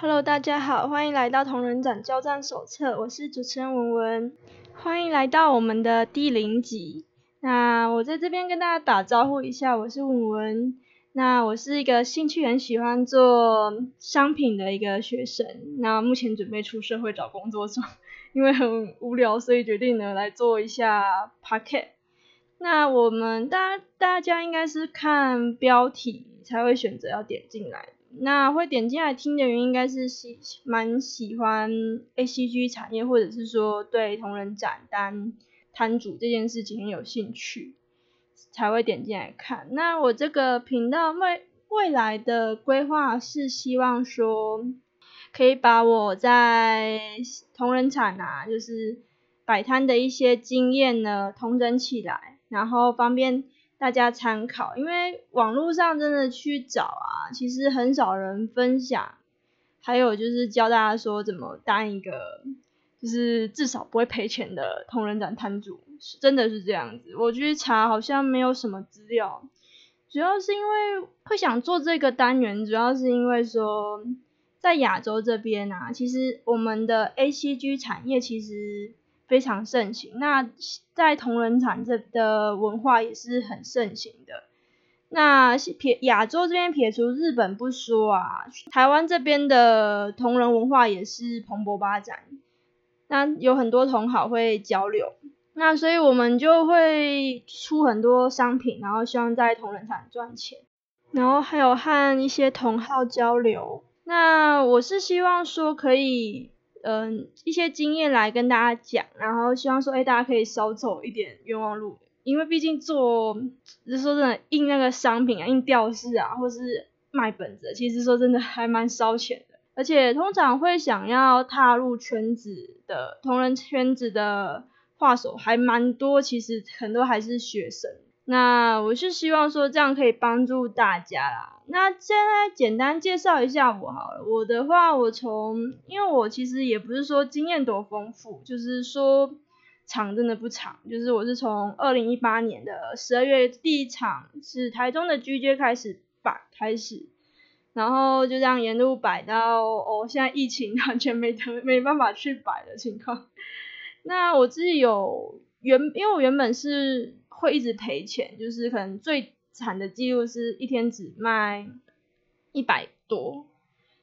Hello，大家好，欢迎来到同人展交战手册，我是主持人文文，欢迎来到我们的第零集。那我在这边跟大家打招呼一下，我是文文。那我是一个兴趣很喜欢做商品的一个学生，那目前准备出社会找工作做，因为很无聊，所以决定呢来做一下 Pocket。那我们大大家应该是看标题才会选择要点进来。那会点进来听的人应该是喜蛮喜欢 A C G 产业，或者是说对同人展当摊主这件事情很有兴趣，才会点进来看。那我这个频道未未来的规划是希望说，可以把我在同人展啊，就是摆摊的一些经验呢，同整起来，然后方便。大家参考，因为网络上真的去找啊，其实很少人分享。还有就是教大家说怎么当一个，就是至少不会赔钱的同人展摊主，真的是这样子。我去查好像没有什么资料，主要是因为会想做这个单元，主要是因为说在亚洲这边啊，其实我们的 A C G 产业其实。非常盛行，那在同人产这的文化也是很盛行的。那撇亚洲这边撇除日本不说啊，台湾这边的同人文化也是蓬勃发展。那有很多同好会交流，那所以我们就会出很多商品，然后希望在同人产赚钱，然后还有和一些同好交流。那我是希望说可以。嗯，一些经验来跟大家讲，然后希望说，哎，大家可以少走一点冤枉路，因为毕竟做，就是说真的，印那个商品啊，印吊饰啊，或是卖本子，其实说真的还蛮烧钱的，而且通常会想要踏入圈子的同人圈子的画手还蛮多，其实很多还是学生。那我是希望说这样可以帮助大家啦。那现在简单介绍一下我好了。我的话，我从因为我其实也不是说经验多丰富，就是说长真的不长。就是我是从二零一八年的十二月第一场是台中的 GJ 开始摆开始，然后就这样沿路摆到哦现在疫情完全没得没办法去摆的情况。那我自己有原因为我原本是。会一直赔钱，就是可能最惨的记录是一天只卖一百多，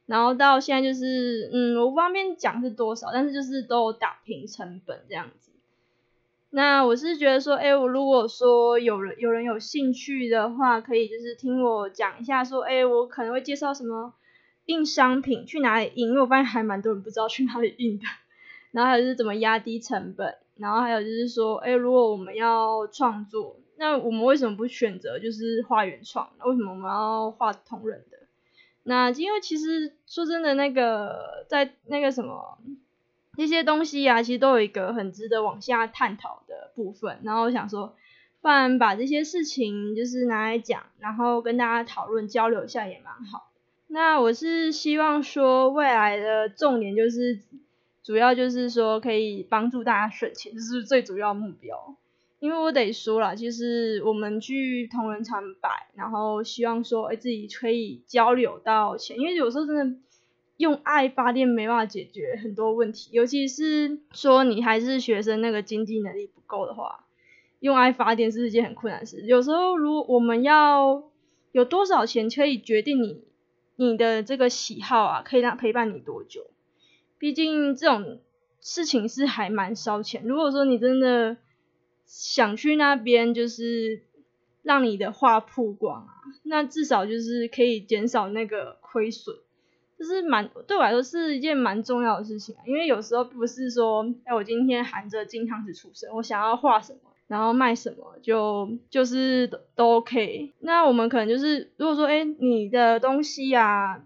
然后到现在就是，嗯，我不方便讲是多少，但是就是都有打平成本这样子。那我是觉得说，哎，我如果说有人有人有兴趣的话，可以就是听我讲一下，说，哎，我可能会介绍什么印商品去哪里印，因为我发现还蛮多人不知道去哪里印的，然后还是怎么压低成本。然后还有就是说，哎，如果我们要创作，那我们为什么不选择就是画原创？为什么我们要画同人的？那因为其实说真的，那个在那个什么那些东西啊，其实都有一个很值得往下探讨的部分。然后我想说，不然把这些事情就是拿来讲，然后跟大家讨论交流一下也蛮好。那我是希望说，未来的重点就是。主要就是说可以帮助大家省钱，这是最主要目标。因为我得说了，其实我们去同仁场摆，然后希望说，哎，自己可以交流到钱。因为有时候真的用爱发电没办法解决很多问题，尤其是说你还是学生，那个经济能力不够的话，用爱发电是一件很困难的事。有时候如我们要有多少钱，可以决定你你的这个喜好啊，可以让陪伴你多久。毕竟这种事情是还蛮烧钱。如果说你真的想去那边，就是让你的画曝光啊，那至少就是可以减少那个亏损，就是蛮对我来说是一件蛮重要的事情啊。因为有时候不是说，哎，我今天含着金汤匙出生，我想要画什么，然后卖什么，就就是都 OK。那我们可能就是，如果说，哎，你的东西啊。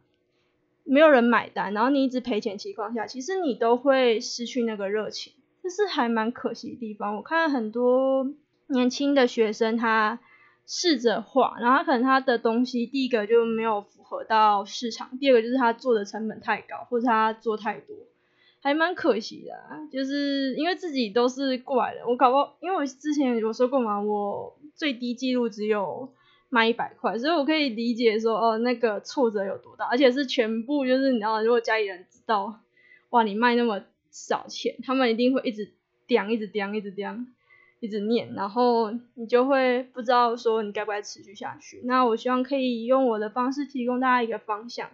没有人买单，然后你一直赔钱情况下，其实你都会失去那个热情，这是还蛮可惜的地方。我看很多年轻的学生，他试着画，然后他可能他的东西第一个就没有符合到市场，第二个就是他做的成本太高，或者他做太多，还蛮可惜的。就是因为自己都是过来人，我搞不，因为我之前有说过嘛，我最低记录只有卖一百块，所以我可以理解说哦那个挫折有多大，而且是全部就是你知道，如果家里人知道，哇你卖那么少钱，他们一定会一直刁，一直刁，一直刁，一直念，然后你就会不知道说你该不该持续下去。那我希望可以用我的方式提供大家一个方向，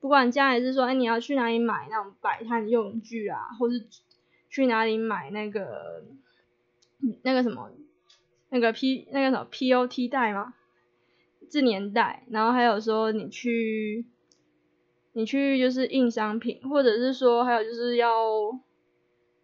不管将来是说哎你要去哪里买那种摆摊用具啊，或是去哪里买那个那个什么那个 P 那个什么 POT 袋吗？这年代，然后还有说你去，你去就是印商品，或者是说还有就是要，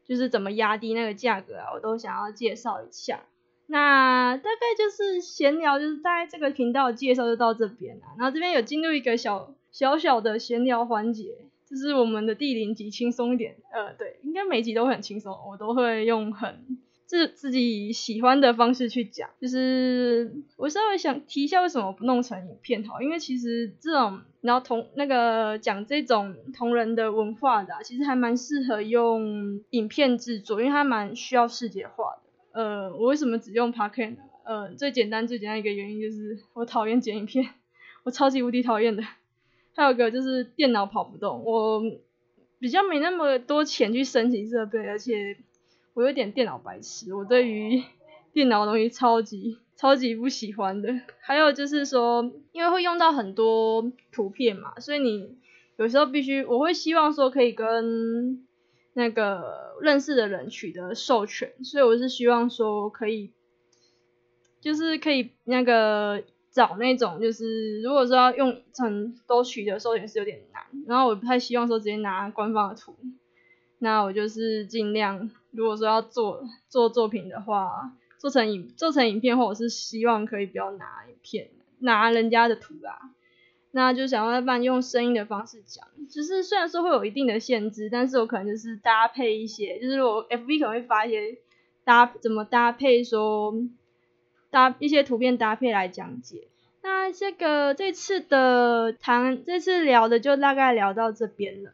就是怎么压低那个价格啊，我都想要介绍一下。那大概就是闲聊，就是在这个频道介绍就到这边了。然后这边有进入一个小小小的闲聊环节，就是我们的第零集轻松一点，呃，对，应该每集都很轻松，我都会用很。是自己喜欢的方式去讲，就是我稍微想提一下为什么不弄成影片好，因为其实这种然后同那个讲这种同人的文化的，其实还蛮适合用影片制作，因为它蛮需要视觉化的。呃，我为什么只用 p a r k e n 呃，最简单最简单一个原因就是我讨厌剪影片，我超级无敌讨厌的。还有个就是电脑跑不动，我比较没那么多钱去升级设备，而且。我有点电脑白痴，我对于电脑东西超级超级不喜欢的。还有就是说，因为会用到很多图片嘛，所以你有时候必须，我会希望说可以跟那个认识的人取得授权，所以我是希望说可以，就是可以那个找那种，就是如果说要用成都取得授权是有点难，然后我不太希望说直接拿官方的图，那我就是尽量。如果说要做做作品的话，做成影做成影片后，我是希望可以不要拿影片，拿人家的图啊，那就想要办用声音的方式讲，就是虽然说会有一定的限制，但是我可能就是搭配一些，就是我 FB 可能会发一些搭怎么搭配说搭一些图片搭配来讲解。那这个这次的谈这次聊的就大概聊到这边了。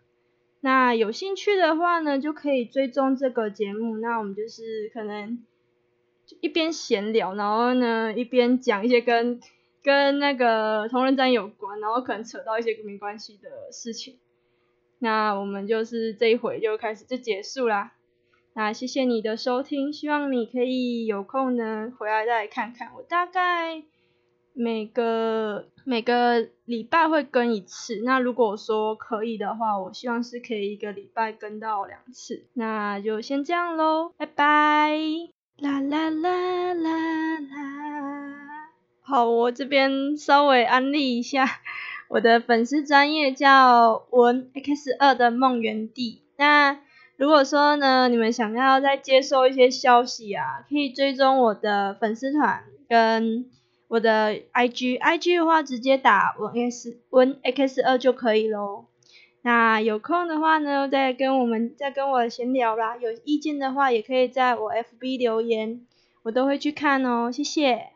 那有兴趣的话呢，就可以追踪这个节目。那我们就是可能一边闲聊，然后呢一边讲一些跟跟那个同人展有关，然后可能扯到一些没关系的事情。那我们就是这一回就开始就结束啦。那谢谢你的收听，希望你可以有空呢回来再看看。我大概。每个每个礼拜会更一次，那如果说可以的话，我希望是可以一个礼拜更到两次，那就先这样喽，拜拜。啦啦啦啦啦。好，我这边稍微安利一下我的粉丝专业叫文 X 二的梦园地。那如果说呢，你们想要再接收一些消息啊，可以追踪我的粉丝团跟。我的 IG，IG 的话直接打文 S 文 X 二就可以喽。那有空的话呢，再跟我们再跟我闲聊啦。有意见的话，也可以在我 FB 留言，我都会去看哦。谢谢。